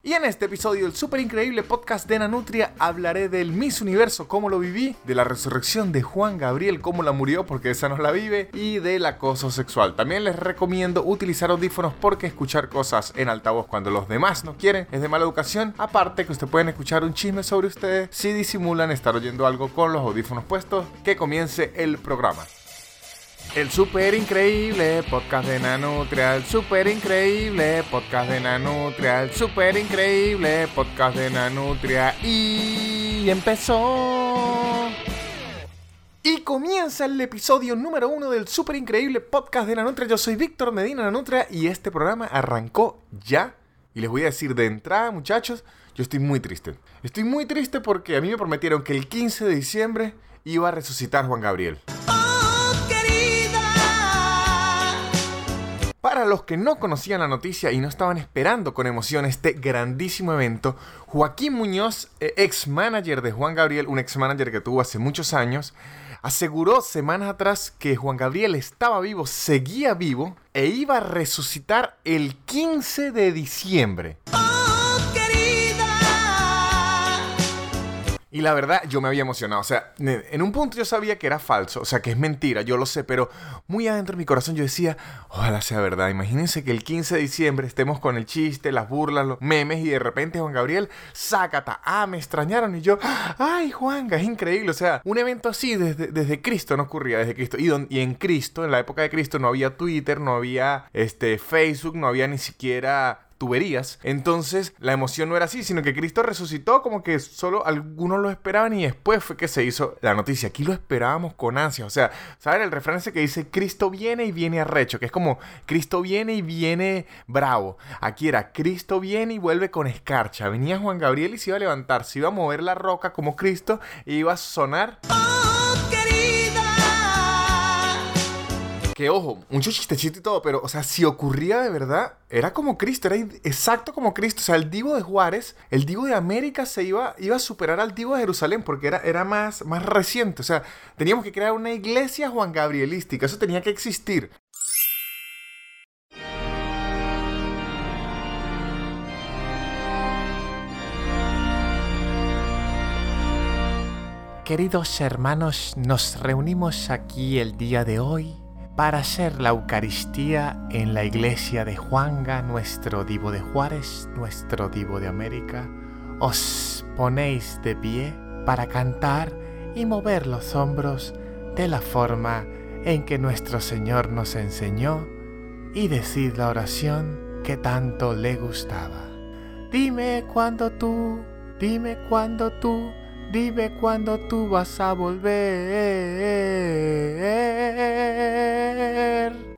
Y en este episodio del súper increíble podcast de Nanutria hablaré del Miss Universo, cómo lo viví, de la resurrección de Juan Gabriel, cómo la murió porque esa no la vive, y del acoso sexual. También les recomiendo utilizar audífonos porque escuchar cosas en altavoz cuando los demás no quieren es de mala educación. Aparte que ustedes pueden escuchar un chisme sobre ustedes si disimulan estar oyendo algo con los audífonos puestos. Que comience el programa. El super increíble podcast de Nanutria, el super increíble podcast de Nanutria, el super increíble podcast de Nanutria y empezó. Y comienza el episodio número uno del super increíble podcast de Nanutria. Yo soy Víctor Medina Nanutria y este programa arrancó ya. Y les voy a decir de entrada, muchachos, yo estoy muy triste. Estoy muy triste porque a mí me prometieron que el 15 de diciembre iba a resucitar Juan Gabriel. Para los que no conocían la noticia y no estaban esperando con emoción este grandísimo evento, Joaquín Muñoz, eh, ex manager de Juan Gabriel, un ex manager que tuvo hace muchos años, aseguró semanas atrás que Juan Gabriel estaba vivo, seguía vivo e iba a resucitar el 15 de diciembre. Y la verdad, yo me había emocionado. O sea, en un punto yo sabía que era falso, o sea, que es mentira, yo lo sé, pero muy adentro de mi corazón yo decía, ojalá sea verdad. Imagínense que el 15 de diciembre estemos con el chiste, las burlas, los memes, y de repente Juan Gabriel, sácata, ah, me extrañaron. Y yo, ay, Juan, es increíble. O sea, un evento así desde, desde Cristo no ocurría, desde Cristo. Y, y en Cristo, en la época de Cristo, no había Twitter, no había este, Facebook, no había ni siquiera tuberías. Entonces la emoción no era así, sino que Cristo resucitó como que solo algunos lo esperaban y después fue que se hizo la noticia. Aquí lo esperábamos con ansia. O sea, ¿saben el refrán ese que dice Cristo viene y viene arrecho? Que es como Cristo viene y viene bravo. Aquí era Cristo viene y vuelve con escarcha. Venía Juan Gabriel y se iba a levantar, se iba a mover la roca como Cristo y iba a sonar. Que ojo, mucho chistecito y todo, pero, o sea, si ocurría de verdad, era como Cristo, era exacto como Cristo. O sea, el Divo de Juárez, el Divo de América se iba, iba a superar al Divo de Jerusalén porque era, era más, más reciente. O sea, teníamos que crear una iglesia Juan Gabrielística, eso tenía que existir. Queridos hermanos, nos reunimos aquí el día de hoy para hacer la Eucaristía en la iglesia de Juanga, nuestro divo de Juárez, nuestro divo de América, os ponéis de pie para cantar y mover los hombros de la forma en que nuestro Señor nos enseñó y decid la oración que tanto le gustaba. Dime cuándo tú, dime cuándo tú, dime cuándo tú vas a volver.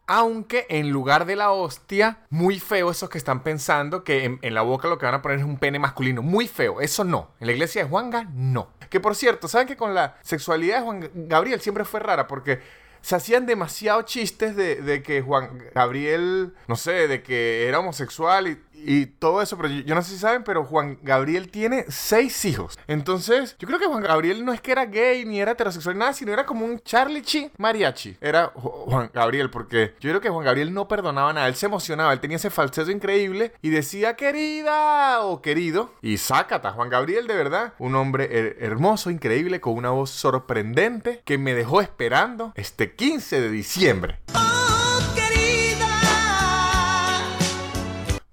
Aunque en lugar de la hostia, muy feo esos que están pensando que en, la boca lo que van a poner es un pene masculino. Muy feo, eso no. En la iglesia de Juanga, no. Que por cierto, ¿saben que con la sexualidad de Juan Gabriel siempre fue rara? Porque se hacían demasiados chistes de, de, que Juan Gabriel, no sé, de que era homosexual y, y todo eso, pero yo, no sé si saben, pero Juan Gabriel tiene seis hijos. Entonces, yo creo que Juan Gabriel no es que era gay ni era heterosexual nada, sino era como un Charlie Chi mariachi. Era Juan Gabriel, porque yo creo que Juan Gabriel no perdonaba nada, él se emocionaba, él tenía ese falsete increíble y decía querida o querido. Y sácata, Juan Gabriel de verdad, un hombre her hermoso, increíble, con una voz sorprendente que me dejó esperando este 15 de diciembre.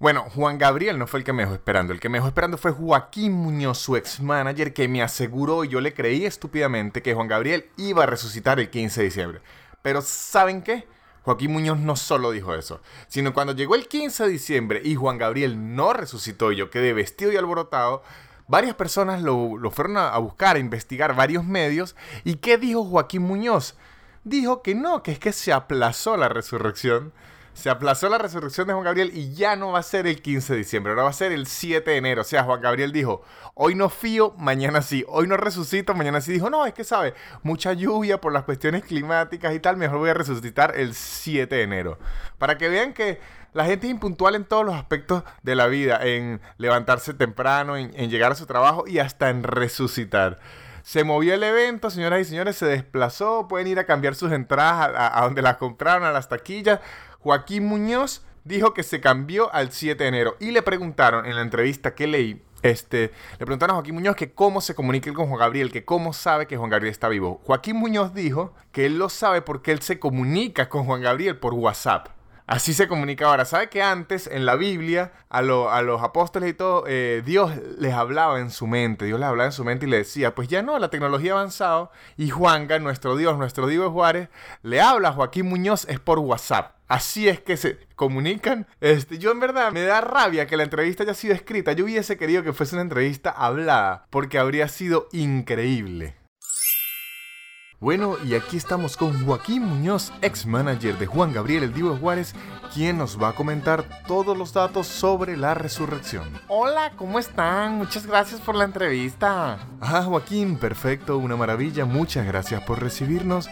Bueno, Juan Gabriel no fue el que me dejó esperando. El que me dejó esperando fue Joaquín Muñoz, su ex manager, que me aseguró y yo le creí estúpidamente que Juan Gabriel iba a resucitar el 15 de diciembre. Pero ¿saben qué? Joaquín Muñoz no solo dijo eso, sino cuando llegó el 15 de diciembre y Juan Gabriel no resucitó y yo quedé vestido y alborotado, varias personas lo, fueron a, a buscar, a investigar varios medios. ¿Y qué dijo Joaquín Muñoz? Dijo que no, que es que se aplazó la resurrección se aplazó la resurrección de Juan Gabriel y ya no va a ser el 15 de diciembre, ahora va a ser el 7 de enero. O sea, Juan Gabriel dijo, hoy no fío, mañana sí, hoy no resucito, mañana sí. Dijo, no, es que sabe, mucha lluvia por las cuestiones climáticas y tal, mejor voy a resucitar el 7 de enero. Para que vean que la gente es impuntual en todos los aspectos de la vida, en levantarse temprano, en, llegar a su trabajo y hasta en resucitar. Se movió el evento, señoras y señores, se desplazó. Pueden ir a cambiar sus entradas a donde las compraron, a las taquillas. Joaquín Muñoz dijo que se cambió al 7 de enero. Y le preguntaron en la entrevista que leí, este, le preguntaron a Joaquín Muñoz que cómo se comunica con Juan Gabriel, que cómo sabe que Juan Gabriel está vivo. Joaquín Muñoz dijo que él lo sabe porque él se comunica con Juan Gabriel por WhatsApp. Así se comunica ahora. ¿Sabe que antes en la Biblia a, los apóstoles y todo, eh, Dios les hablaba en su mente, Dios les hablaba en su mente y le decía, pues ya no, la tecnología ha avanzado y Juanga, nuestro Dios, nuestro Dios Juárez, le habla a Joaquín Muñoz es por WhatsApp. Así es que se comunican. Este, yo en verdad me da rabia que la entrevista haya sido escrita. Yo hubiese querido que fuese una entrevista hablada porque habría sido increíble. Bueno, y aquí estamos con Joaquín Muñoz, ex manager de Juan Gabriel El Divo Juárez, quien nos va a comentar todos los datos sobre la resurrección. Hola, ¿cómo están? Muchas gracias por la entrevista. Ah, Joaquín, perfecto, una maravilla, muchas gracias por recibirnos.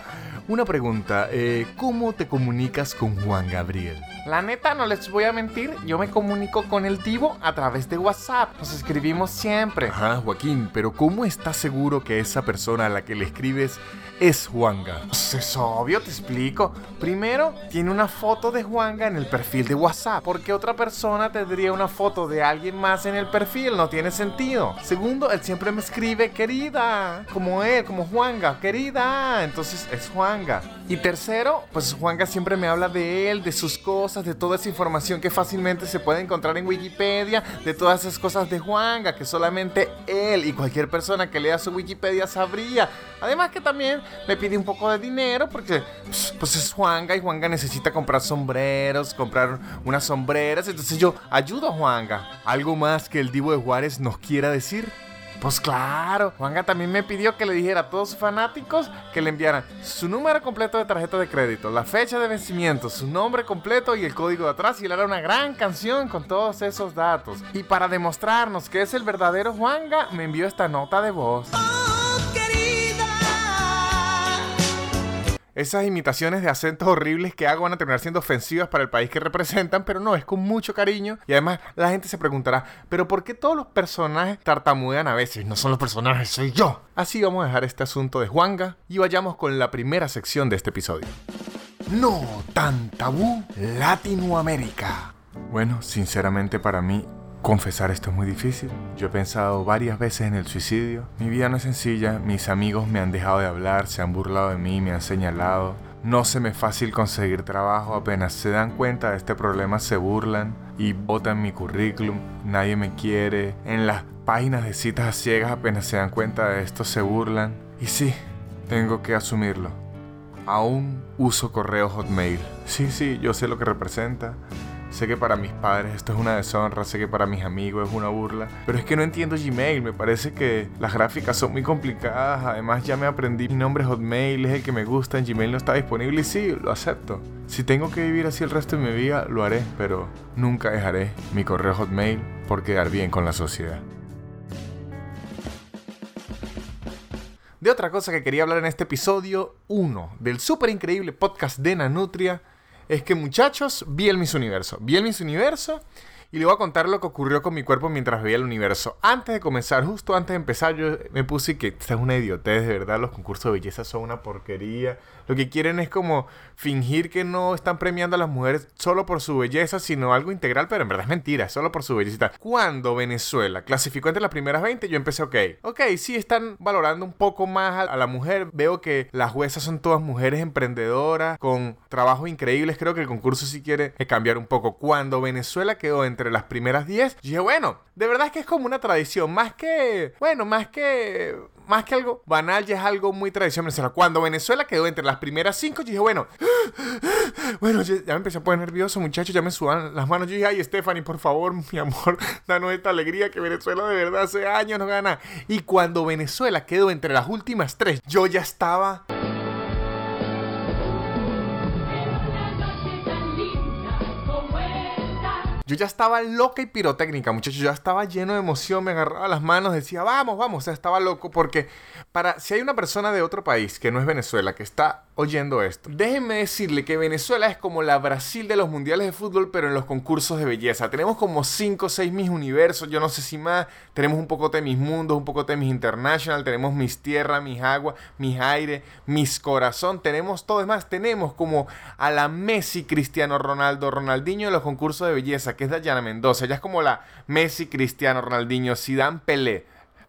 Una pregunta, eh, ¿cómo te comunicas con Juan Gabriel? La neta, no les voy a mentir, yo me comunico con el Divo a través de WhatsApp. Nos escribimos siempre. Ajá, Joaquín, pero ¿cómo estás seguro que esa persona a la que le escribes es Juanga? Pues es obvio, te explico. Primero, tiene una foto de Juanga en el perfil de WhatsApp. Porque otra persona tendría una foto de alguien más en el perfil, no tiene sentido. Segundo, él siempre me escribe querida, como él, como Juanga, querida. Entonces es Juanga. Y tercero, pues Juanga siempre me habla de él, de sus cosas, de toda esa información que fácilmente se puede encontrar en Wikipedia, de todas esas cosas de Juanga que solamente él y cualquier persona que lea su Wikipedia sabría. Además que también me pide un poco de dinero porque pues, pues es Juanga y Juanga necesita comprar sombreros, comprar unas sombreras, entonces yo ayudo a Juanga. ¿Algo más que el Divo de Juárez nos quiera decir? Pues claro, Juanga también me pidió que le dijera a todos sus fanáticos que le enviaran su número completo de tarjeta de crédito, la fecha de vencimiento, su nombre completo y el código de atrás y él hará una gran canción con todos esos datos. Y para demostrarnos que es el verdadero Juanga, me envió esta nota de voz. Esas imitaciones de acentos horribles que hago van a terminar siendo ofensivas para el país que representan, pero no, es con mucho cariño. Y además la gente se preguntará, ¿pero por qué todos los personajes tartamudean a veces? No son los personajes, soy yo. Así vamos a dejar este asunto de Juanga y vayamos con la primera sección de este episodio. No tan tabú Latinoamérica. Bueno, sinceramente para mí Confesar esto es muy difícil. Yo he pensado varias veces en el suicidio. Mi vida no es sencilla, mis amigos me han dejado de hablar, se han burlado de mí, me han señalado. No se me es fácil conseguir trabajo, apenas se dan cuenta de este problema se burlan y botan mi currículum, nadie me quiere. En las páginas de citas a ciegas apenas se dan cuenta de esto se burlan. Y sí, tengo que asumirlo. Aún uso correo Hotmail. Sí, sí, yo sé lo que representa. Sé que para mis padres esto es una deshonra, sé que para mis amigos es una burla, pero es que no entiendo Gmail, me parece que las gráficas son muy complicadas, además ya me aprendí mi nombre Hotmail, es el que me gusta, en Gmail no está disponible y sí, lo acepto. Si tengo que vivir así el resto de mi vida, lo haré, pero nunca dejaré mi correo Hotmail por quedar bien con la sociedad. De otra cosa que quería hablar en este episodio, uno, del súper increíble podcast de Nanutria, es que muchachos, vi el Miss Universo. Vi el Miss Universo y le voy a contar lo que ocurrió con mi cuerpo mientras veía el universo. Antes de comenzar, justo antes de empezar, yo me puse que esta es una idiotez, de verdad, los concursos de belleza son una porquería. Lo que quieren es como fingir que no están premiando a las mujeres solo por su belleza, sino algo integral, pero en verdad es mentira, solo por su belleza. Cuando Venezuela clasificó entre las primeras 20, yo empecé, ok, ok, sí están valorando un poco más a la mujer. Veo que las juezas son todas mujeres emprendedoras, con trabajos increíbles. Creo que el concurso sí quiere cambiar un poco. Cuando Venezuela quedó entre las primeras 10, dije, bueno, de verdad es que es como una tradición, más que, bueno, más que más que algo banal, ya es algo muy tradicional Cuando Venezuela quedó entre las primeras cinco, yo dije, bueno, bueno, ya, me empecé a poner nervioso, muchachos, ya me suban las manos. Yo dije, ay, Stephanie, por favor, mi amor, danos esta alegría que Venezuela de verdad hace años no gana. Y cuando Venezuela quedó entre las últimas tres, yo ya estaba... yo ya estaba loca y pirotécnica, muchachos. Yo ya estaba lleno de emoción, me agarraba las manos, decía, vamos, vamos. O sea, estaba loco porque para, si hay una persona de otro país que no es Venezuela, que está oyendo esto, déjenme decirle que Venezuela es como la Brasil de los mundiales de fútbol, pero en los concursos de belleza. Tenemos como 5 o 6 mis universos, yo no sé si más. Tenemos un poco de mis mundos, un poco de mis international, tenemos mis tierras, mis aguas, mis aire, mis corazón. Tenemos todo, es más, tenemos como a la Messi Cristiano Ronaldo, Ronaldinho de los concursos de belleza, que es Dayana Mendoza. Ella es como la Messi Cristiano Ronaldinho, Zidane Pelé.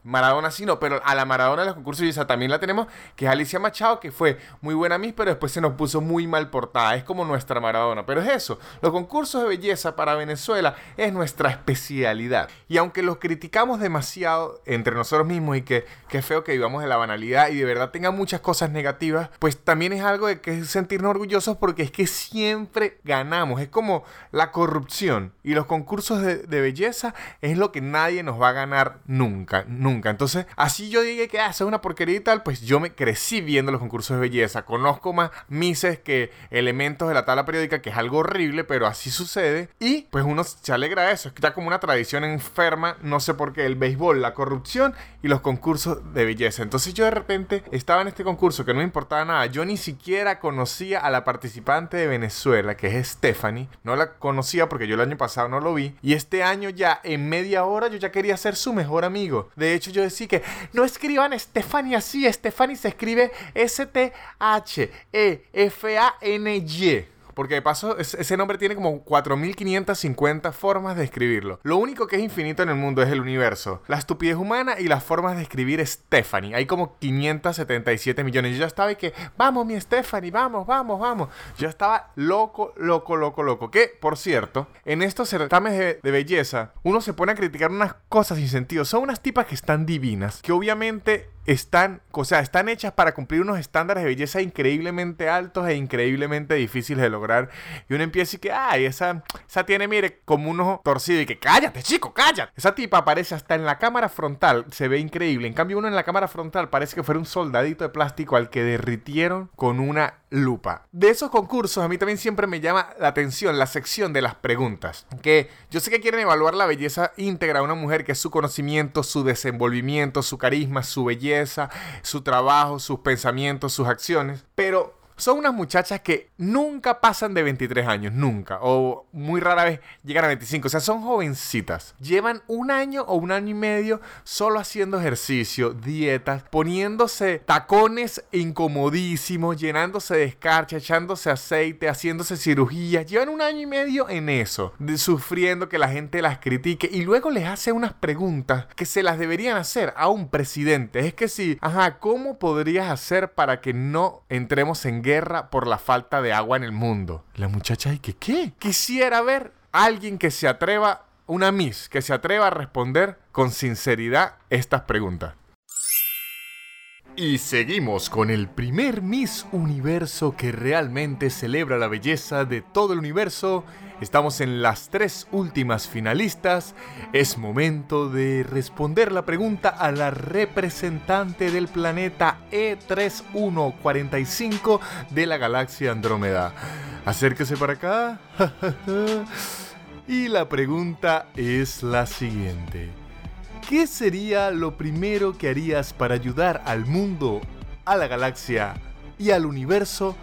Maradona sí no, pero a la Maradona de los concursos y esa también la tenemos, que es Alicia Machado, que fue muy buena mí, pero después se nos puso muy mal portada. Es como nuestra Maradona. Pero es eso, los concursos de belleza para Venezuela es nuestra especialidad. Y aunque los criticamos demasiado entre nosotros mismos y que, que feo que vivamos de la banalidad y de verdad tenga muchas cosas negativas, pues también es algo de que sentirnos orgullosos porque es que siempre ganamos. Es como la corrupción. Y los concursos de, de belleza es lo que nadie nos va a ganar nunca, nunca entonces, así yo dije que hace ah, una porquería y tal, pues yo me crecí viendo los concursos de belleza. Conozco más mises que elementos de la tabla periódica, que es algo horrible, pero así sucede. Y pues uno se alegra de eso. Es que ya como una tradición enferma, no sé por qué, el béisbol, la corrupción y los concursos de belleza. Entonces yo de repente estaba en este concurso que no me importaba nada. Yo ni siquiera conocía a la participante de Venezuela, que es Stephanie. No la conocía porque yo el año pasado no lo vi. Y este año ya, en media hora, yo ya quería ser su mejor amigo. De hecho, yo decía que no escriban Stephanie así, Stephanie se escribe S-T-H-E-F-A-N-Y. Porque de paso, ese nombre tiene como 4550 formas de escribirlo. Lo único que es infinito en el mundo es el universo, la estupidez humana y las formas de escribir Stephanie. Hay como 577 millones. Yo ya estaba y que, vamos, mi Stephanie, vamos, vamos, vamos. Yo estaba loco, loco, loco, loco. Que, por cierto, en estos certámenes de, de belleza, uno se pone a criticar unas cosas sin sentido. Son unas tipas que están divinas, que obviamente están, o sea, están hechas para cumplir unos estándares de belleza increíblemente altos e increíblemente difíciles de lograr. Y uno empieza y que, ay, esa, esa tiene, mire, como un ojo torcido y que, cállate, chico, cállate. Esa tipa aparece hasta en la cámara frontal, se ve increíble. En cambio, uno en la cámara frontal parece que fuera un soldadito de plástico al que derritieron con una lupa. De esos concursos, a mí también siempre me llama la atención la sección de las preguntas. Que yo sé que quieren evaluar la belleza íntegra de una mujer, que es su conocimiento, su desenvolvimiento, su carisma, su belleza, su trabajo, sus pensamientos, sus acciones. Pero son unas muchachas que nunca pasan de 23 años, nunca. O muy rara vez llegan a 25. O sea, son jovencitas. Llevan un año o un año y medio solo haciendo ejercicio, dietas, poniéndose tacones incomodísimos, llenándose de escarcha, echándose aceite, haciéndose cirugías. Llevan un año y medio en eso, sufriendo que la gente las critique. Y luego les hace unas preguntas que se las deberían hacer a un presidente. Es que si, ajá, ¿cómo podrías hacer para que no entremos en guerra por la falta de agua en el mundo. La muchacha, ¿y que qué? Quisiera ver a alguien que se atreva, una Miss, que se atreva a responder con sinceridad estas preguntas. Y seguimos con el primer Miss Universo que realmente celebra la belleza de todo el universo Estamos en las tres últimas finalistas. Es momento de responder la pregunta a la representante del planeta E3145 de la galaxia Andrómeda. Acérquese para acá. y la pregunta es la siguiente. ¿Qué sería lo primero que harías para ayudar al mundo, a la galaxia y al universo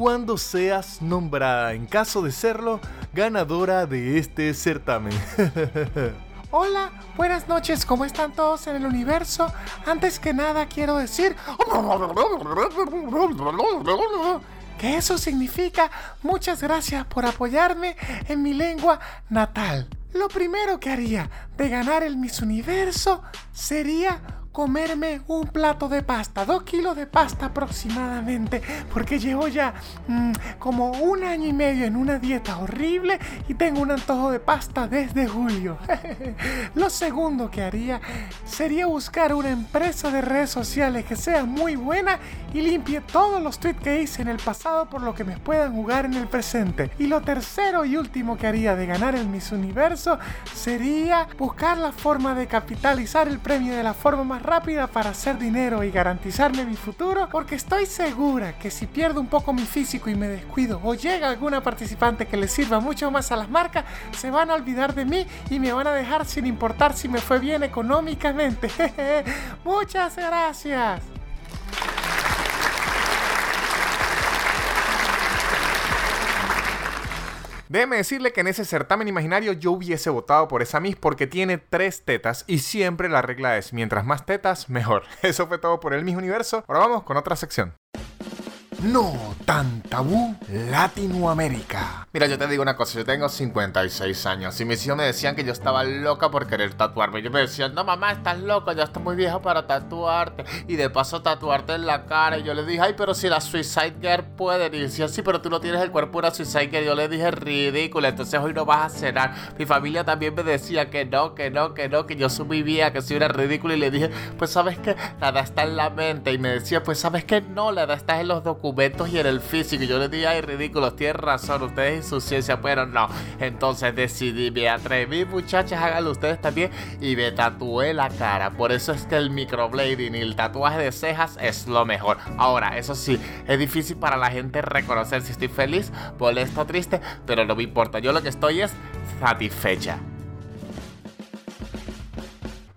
cuando seas nombrada, en caso de serlo, ganadora de este certamen. Hola, buenas noches, ¿cómo están todos en el universo? Antes que nada quiero decir que eso significa muchas gracias por apoyarme en mi lengua natal. Lo primero que haría de ganar el Miss Universo sería comerme un plato de pasta, dos kilos de pasta aproximadamente, porque llevo ya mm, como un año y medio en una dieta horrible y tengo un antojo de pasta desde julio. Lo segundo que haría sería buscar una empresa de redes sociales que sea muy buena y limpie todos los tweets que hice en el pasado por lo que me puedan jugar en el presente. Y lo tercero y último que haría de ganar el Miss Universo sería buscar la forma de capitalizar el premio de la forma más rápida para hacer dinero y garantizarme mi futuro, porque estoy segura que si pierdo un poco mi físico y me descuido o llega alguna participante que le sirva mucho más a las marcas, se van a olvidar de mí y me van a dejar sin importar si me fue bien económicamente. Muchas gracias. Déjeme decirle que en ese certamen imaginario yo hubiese votado por esa Miss porque tiene tres tetas y siempre la regla es mientras más tetas, mejor. Eso fue todo por el Miss Universo. Ahora vamos con otra sección. No tan tabú Latinoamérica. Mira, yo te digo una cosa, yo tengo 56 años y mis hijos me decían que yo estaba loca por querer tatuarme. Yo me decían, no mamá, estás loca, ya estás muy vieja para tatuarte y de paso tatuarte en la cara. Y yo le dije, ay, pero si la Suicide Girl puede. Y decía, sí, pero tú no tienes el cuerpo de una Suicide Girl. Yo le dije, ridículo, entonces hoy no vas a cenar. Mi familia también me decía que no, que no, que no, que yo subivía, que soy una ridícula. Y le dije, pues sabes que la edad está en la mente. Y me decía, pues sabes que no, la edad está en los documentos y en el físico. Y yo les dije, ay, ridículos, tienen razón, ustedes y su ciencia, pero no. Entonces decidí, me atreví, muchachas, háganlo ustedes también. Y me tatué la cara. Por eso es que el microblading y el tatuaje de cejas es lo mejor. Ahora, eso sí, es difícil para la gente reconocer si estoy feliz, molesto, triste, pero no me importa. Yo lo que estoy es satisfecha.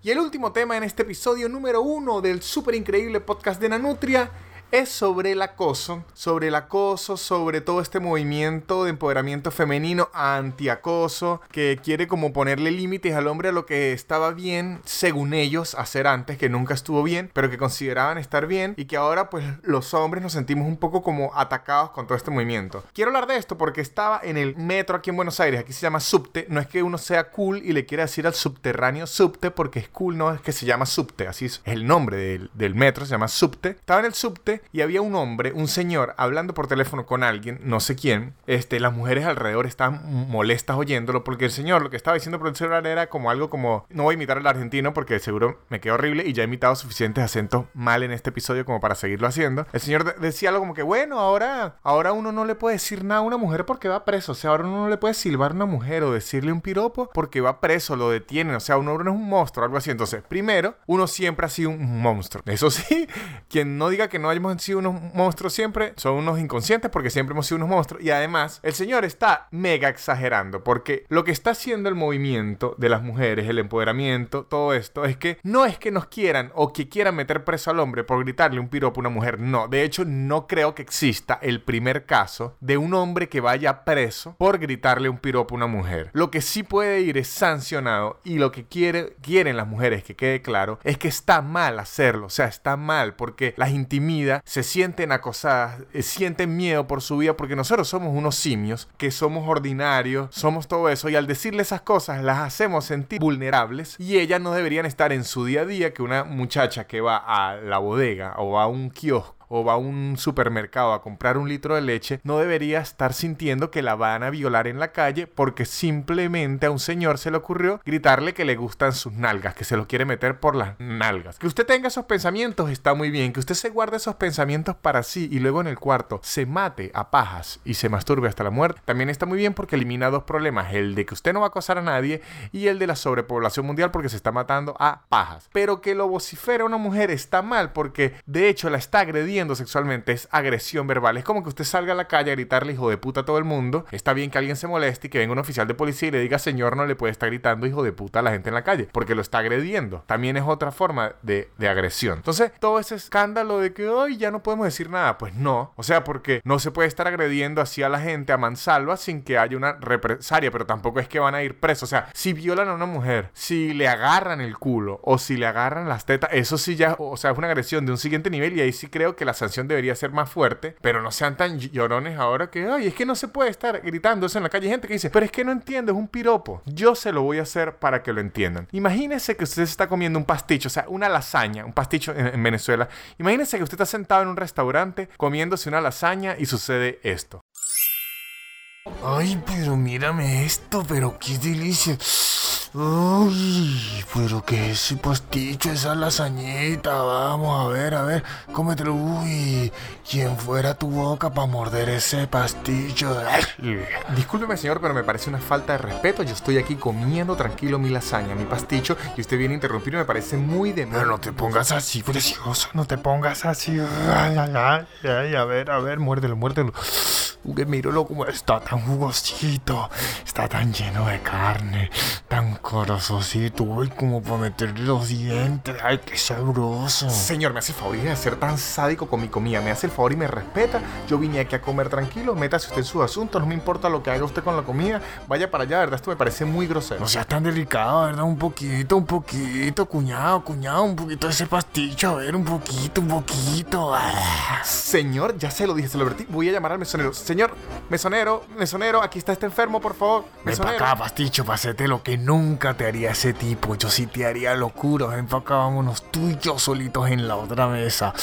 Y el último tema en este episodio número uno del súper increíble podcast de Nanutria es sobre el acoso, sobre el acoso, sobre todo este movimiento de empoderamiento femenino antiacoso, que quiere como ponerle límites al hombre a lo que estaba bien, según ellos, hacer antes, que nunca estuvo bien, pero que consideraban estar bien, y que ahora pues los hombres nos sentimos un poco como atacados con todo este movimiento. Quiero hablar de esto porque estaba en el metro aquí en Buenos Aires, aquí se llama subte, no es que uno sea cool y le quiera decir al subterráneo subte porque es cool, no es que se llama subte, así es el nombre del, del metro, se llama subte. Estaba en el subte y había un hombre, un señor, hablando por teléfono con alguien, no sé quién. Este, las mujeres alrededor estaban molestas oyéndolo porque el señor lo que estaba diciendo por el celular era como algo como, no voy a imitar al argentino porque seguro me quedó horrible y ya he imitado suficientes acentos mal en este episodio como para seguirlo haciendo. El señor decía algo como que, bueno, ahora, ahora uno no le puede decir nada a una mujer porque va preso. O sea, ahora uno no le puede silbar a una mujer o decirle un piropo porque va preso, lo detienen. O sea, uno no es un monstruo, algo así. Entonces, primero, uno siempre ha sido un monstruo. Eso sí, quien no diga que no hayamos sido unos monstruos siempre, son unos inconscientes porque siempre hemos sido unos monstruos. Y además, el señor está mega exagerando porque lo que está haciendo el movimiento de las mujeres, el empoderamiento, todo esto, es que no es que nos quieran o que quieran meter preso al hombre por gritarle un piropo a una mujer. No, de hecho, no creo que exista el primer caso de un hombre que vaya preso por gritarle un piropo a una mujer. Lo que sí puede ir es sancionado y lo que quiere, quieren las mujeres, que quede claro, es que está mal hacerlo. O sea, está mal porque las intimida, se sienten acosadas, eh, sienten miedo por su vida porque nosotros somos unos simios, que somos ordinarios, somos todo eso y al decirle esas cosas las hacemos sentir vulnerables y ellas no deberían estar en su día a día que una muchacha que va a la bodega o a un kiosco o va a un supermercado a comprar un litro de leche, no debería estar sintiendo que la van a violar en la calle porque simplemente a un señor se le ocurrió gritarle que le gustan sus nalgas, que se lo quiere meter por las nalgas. Que usted tenga esos pensamientos está muy bien, que usted se guarde esos pensamientos para sí y luego en el cuarto se mate a pajas y se masturbe hasta la muerte, también está muy bien porque elimina dos problemas, el de que usted no va a acosar a nadie y el de la sobrepoblación mundial porque se está matando a pajas. Pero que lo vocifera una mujer está mal porque de hecho la está agrediendo sexualmente es agresión verbal. Es como que usted salga a la calle a gritarle hijo de puta a todo el mundo. Está bien que alguien se moleste y que venga un oficial de policía y le diga, señor, no le puede estar gritando hijo de puta a la gente en la calle, porque lo está agrediendo. También es otra forma de, de agresión. Entonces, todo ese escándalo de que hoy ya no podemos decir nada, pues no. O sea, porque no se puede estar agrediendo así a la gente a mansalva sin que haya una represalia, pero tampoco es que van a ir presos. O sea, si violan a una mujer, si le agarran el culo o si le agarran las tetas, eso sí ya, o sea, es una agresión de un siguiente nivel y ahí sí creo que la sanción debería ser más fuerte, pero no sean tan llorones ahora que, ay, es que no se puede estar gritando eso en la calle. Hay gente que dice, pero es que no entiendo, es un piropo. Yo se lo voy a hacer para que lo entiendan. Imagínese que usted se está comiendo un pasticho, o sea, una lasaña, un pasticho en, en Venezuela. Imagínese que usted está sentado en un restaurante comiéndose una lasaña y sucede esto. Ay, pero mírame esto, pero qué delicia. Uy, pero que ese pasticho, esa lasañita, vamos a ver, a ver, cómetelo. Uy, quien fuera tu boca para morder ese pasticho. Discúlpeme, señor, pero me parece una falta de respeto. Yo estoy aquí comiendo tranquilo mi lasaña, mi pasticho, y usted viene a interrumpir y me parece muy de Pero no te pongas así, precioso, no te pongas así. Ay, ay, ay, ay, a ver, a ver, muérdelo, muérdelo. Uy, míralo como está tan jugosito, está tan lleno de carne, tan corazosito, uy, como para meterle los dientes, ay, qué sabroso. Señor, me hace el favor de ser tan sádico con mi comida, me hace el favor y me respeta. Yo vine aquí a comer tranquilo, métase usted en su asunto, no me importa lo que haga usted con la comida, vaya para allá, ¿verdad? Esto me parece muy grosero. No seas tan delicado, ¿verdad? Un poquito, un poquito, cuñado, cuñado, un poquito de ese pasticho, a ver, un poquito, un poquito. Ah. Señor, ya se lo dije, se lo advertí, voy a llamar al mesonero. Señor, mesonero, mesonero, aquí está este enfermo, por favor. Ven para Mesonero. acá, pasticho, para hacerte lo que nunca te haría ese tipo. Yo sí te haría locura. Ven para acá, vámonos tú y yo solitos en la otra mesa.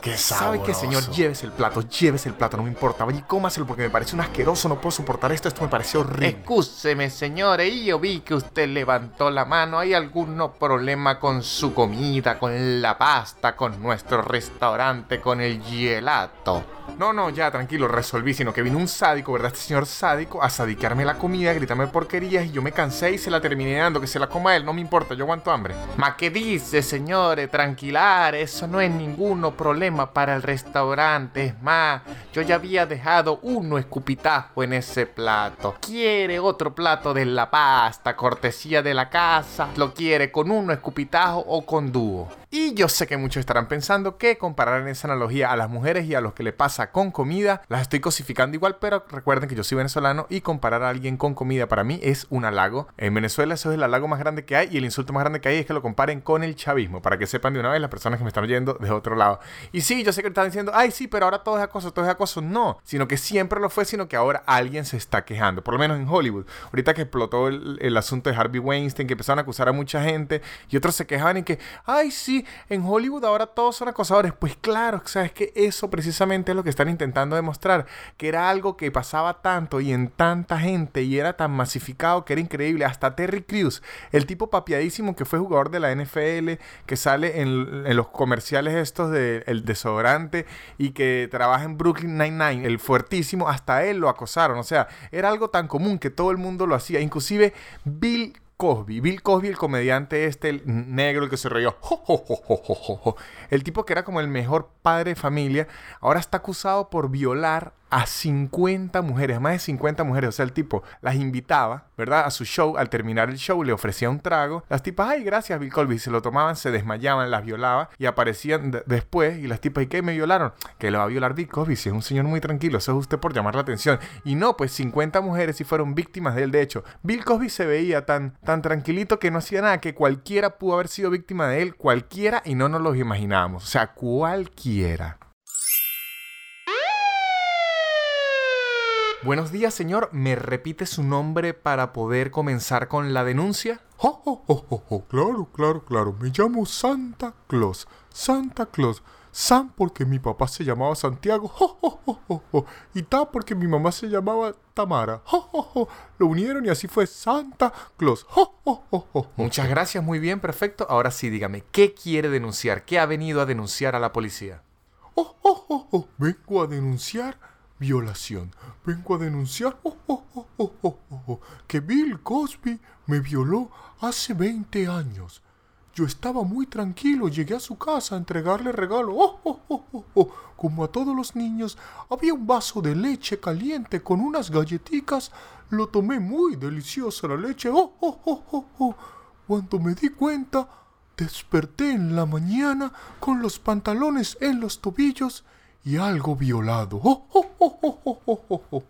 Qué sabroso. ¿Sabe qué, señor? Llévese el plato, llévese el plato, no me importa. Vaya y cómaselo porque me parece un asqueroso, no puedo soportar esto, esto me parece horrible. Excúseme, señores, y yo vi que usted levantó la mano. ¿Hay algún problema con su comida, con la pasta, con nuestro restaurante, con el gelato? No, no, ya, tranquilo, resolví, sino que vino un sádico, ¿verdad? Este señor sádico a sadiquearme la comida, a gritarme porquerías y yo me cansé y se la terminé dando, que se la coma él, no me importa, yo aguanto hambre. Ma que dice, señores, tranquilar, eso no es ninguno problema para el restaurante. Es más, yo ya había dejado uno escupitajo en ese plato. ¿Quiere otro plato de la pasta, cortesía de la casa? ¿Lo quiere con uno escupitajo o con dúo? Y yo sé que muchos estarán pensando que comparar en esa analogía a las mujeres y a los que le pasa con comida, las estoy cosificando igual, pero recuerden que yo soy venezolano y comparar a alguien con comida para mí es un halago. En Venezuela eso es el halago más grande que hay y el insulto más grande que hay es que lo comparen con el chavismo, para que sepan de una vez las personas que me están oyendo de otro lado. Y sí, yo sé que están diciendo, ay sí, pero ahora todo es acoso, todo es acoso. No, sino que siempre lo fue, sino que ahora alguien se está quejando, por lo menos en Hollywood. Ahorita que explotó el, asunto de Harvey Weinstein, que empezaron a acusar a mucha gente y otros se quejaban y que, ay sí, en Hollywood ahora todos son acosadores. Pues claro, sabes que eso precisamente es lo que están intentando demostrar, que era algo que pasaba tanto y en tanta gente y era tan masificado que era increíble. Hasta Terry Crews, el tipo papiadísimo que fue jugador de la NFL, que sale en, los comerciales estos del desodorante y que trabaja en Brooklyn Nine-Nine, el fuertísimo, hasta él lo acosaron. O sea, era algo tan común que todo el mundo lo hacía. Inclusive Bill Cosby. Bill Cosby, el comediante este, el negro, el que se reía. El tipo que era como el mejor padre de familia, ahora está acusado por violar a 50 mujeres, más de 50 mujeres. O sea, el tipo las invitaba, ¿verdad? A su show. Al terminar el show le ofrecía un trago. Las tipas, ay, gracias, Bill Cosby. Se lo tomaban, se desmayaban, las violaba y aparecían de- después. Y las tipas, ¿y qué? ¿Me violaron? Que lo va a violar Bill Cosby. Si es un señor muy tranquilo. Eso es usted por llamar la atención. Y no, pues 50 mujeres sí fueron víctimas de él. De hecho, Bill Cosby se veía tan, tan tranquilito que no hacía nada. Que cualquiera pudo haber sido víctima de él. Cualquiera y no nos lo imaginábamos. O sea, cualquiera. Buenos días, señor. ¿Me repite su nombre para poder comenzar con la denuncia? Oh, oh, oh, oh, oh, claro, claro, claro. Me llamo Santa Claus. Santa Claus. San porque mi papá se llamaba Santiago. Y Ta porque mi mamá se llamaba Tamara. Lo unieron y así fue Santa Claus. Muchas gracias, muy bien, perfecto. Ahora sí, dígame, ¿qué quiere denunciar? ¿Qué ha venido a denunciar a la policía? Vengo a denunciar violación. Vengo a denunciar oh, oh, oh, que Bill Cosby me violó hace 20 años. Yo estaba muy tranquilo, llegué a su casa a entregarle regalo. Como a todos los niños, había un vaso de leche caliente con unas galletitas. Lo tomé muy deliciosa la leche. Cuando me di cuenta, desperté en la mañana con los pantalones en los tobillos y algo violado. Oh, oh, oh, oh, oh, oh, oh, oh.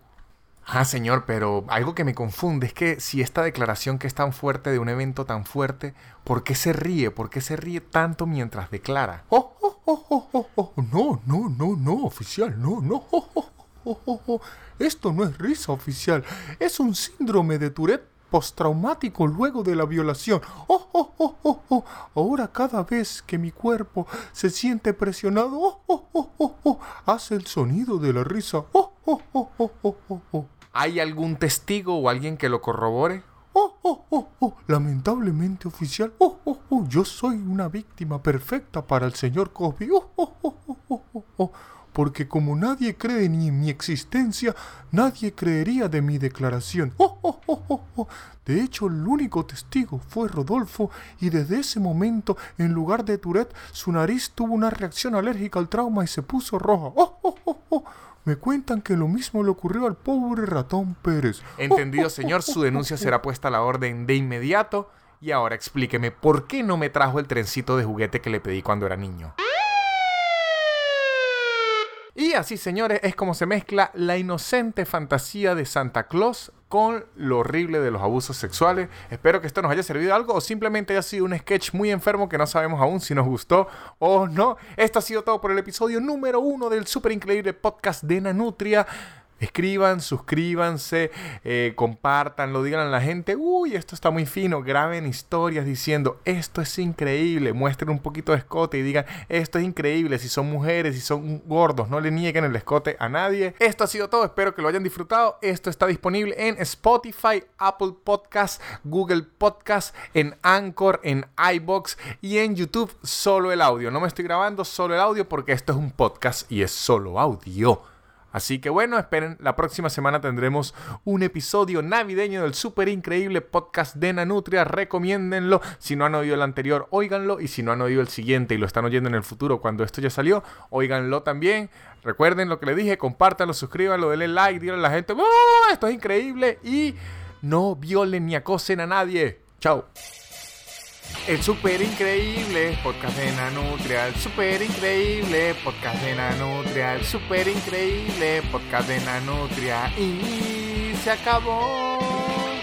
Ah, señor, pero algo que me confunde es que si esta declaración que es tan fuerte de un evento tan fuerte, ¿por qué se ríe? ¿Por qué se ríe tanto mientras declara? Oh, oh, oh, oh, oh, oh. No, no, no, no, oficial, no, no. Oh, oh, oh, oh, oh. Esto no es risa oficial, es un síndrome de Tourette postraumático luego de la violación. Oh, oh, oh, oh, oh. Ahora cada vez que mi cuerpo se siente presionado, oh, oh, oh, oh, oh, hace el sonido de la risa. Oh, oh, oh, oh, oh, oh, oh. ¿Hay algún testigo o alguien que lo corrobore? Oh, oh, oh, oh. Lamentablemente, oficial. Oh, oh, oh. Yo soy una víctima perfecta para el señor Cosby. Oh, oh, oh, oh, oh, oh, oh. Porque como nadie cree ni en mi existencia, nadie creería de mi declaración. Oh, oh, oh, oh, oh. De hecho, el único testigo fue Rodolfo y desde ese momento, en lugar de Tourette, su nariz tuvo una reacción alérgica al trauma y se puso roja. Oh, oh, oh, oh. Me cuentan que lo mismo le ocurrió al pobre ratón Pérez. Entendido, señor, su denuncia será puesta a la orden de inmediato. Y ahora explíqueme, ¿por qué no me trajo el trencito de juguete que le pedí cuando era niño? Y así, señores, es como se mezcla la inocente fantasía de Santa Claus con lo horrible de los abusos sexuales. Espero que esto nos haya servido algo o simplemente haya sido un sketch muy enfermo que no sabemos aún si nos gustó o no. Esto ha sido todo por el episodio número uno del super increíble podcast de Nanutria. Escriban, suscríbanse, eh, compartanlo, digan a la gente, uy, esto está muy fino, graben historias diciendo, esto es increíble, muestren un poquito de escote y digan, esto es increíble, si son mujeres, si son gordos, no le nieguen el escote a nadie. Esto ha sido todo, espero que lo hayan disfrutado, esto está disponible en Spotify, Apple Podcasts, Google Podcasts, en Anchor, en iBox y en YouTube, solo el audio. No me estoy grabando, solo el audio porque esto es un podcast y es solo audio. Así que bueno, esperen, la próxima semana tendremos un episodio navideño del súper increíble podcast de Nanutria. Recomiéndenlo. Si no han oído el anterior, óiganlo. Y si no han oído el siguiente y lo están oyendo en el futuro cuando esto ya salió, óiganlo también. Recuerden lo que les dije, compártanlo, suscríbanlo, denle like, díganle a la gente, ¡Oh, esto es increíble. Y no violen ni acosen a nadie. Chao. El super increíble podcast de Nanutria, el super increíble podcast de Nanutria, el super increíble podcast de Nanutria. Y se acabó.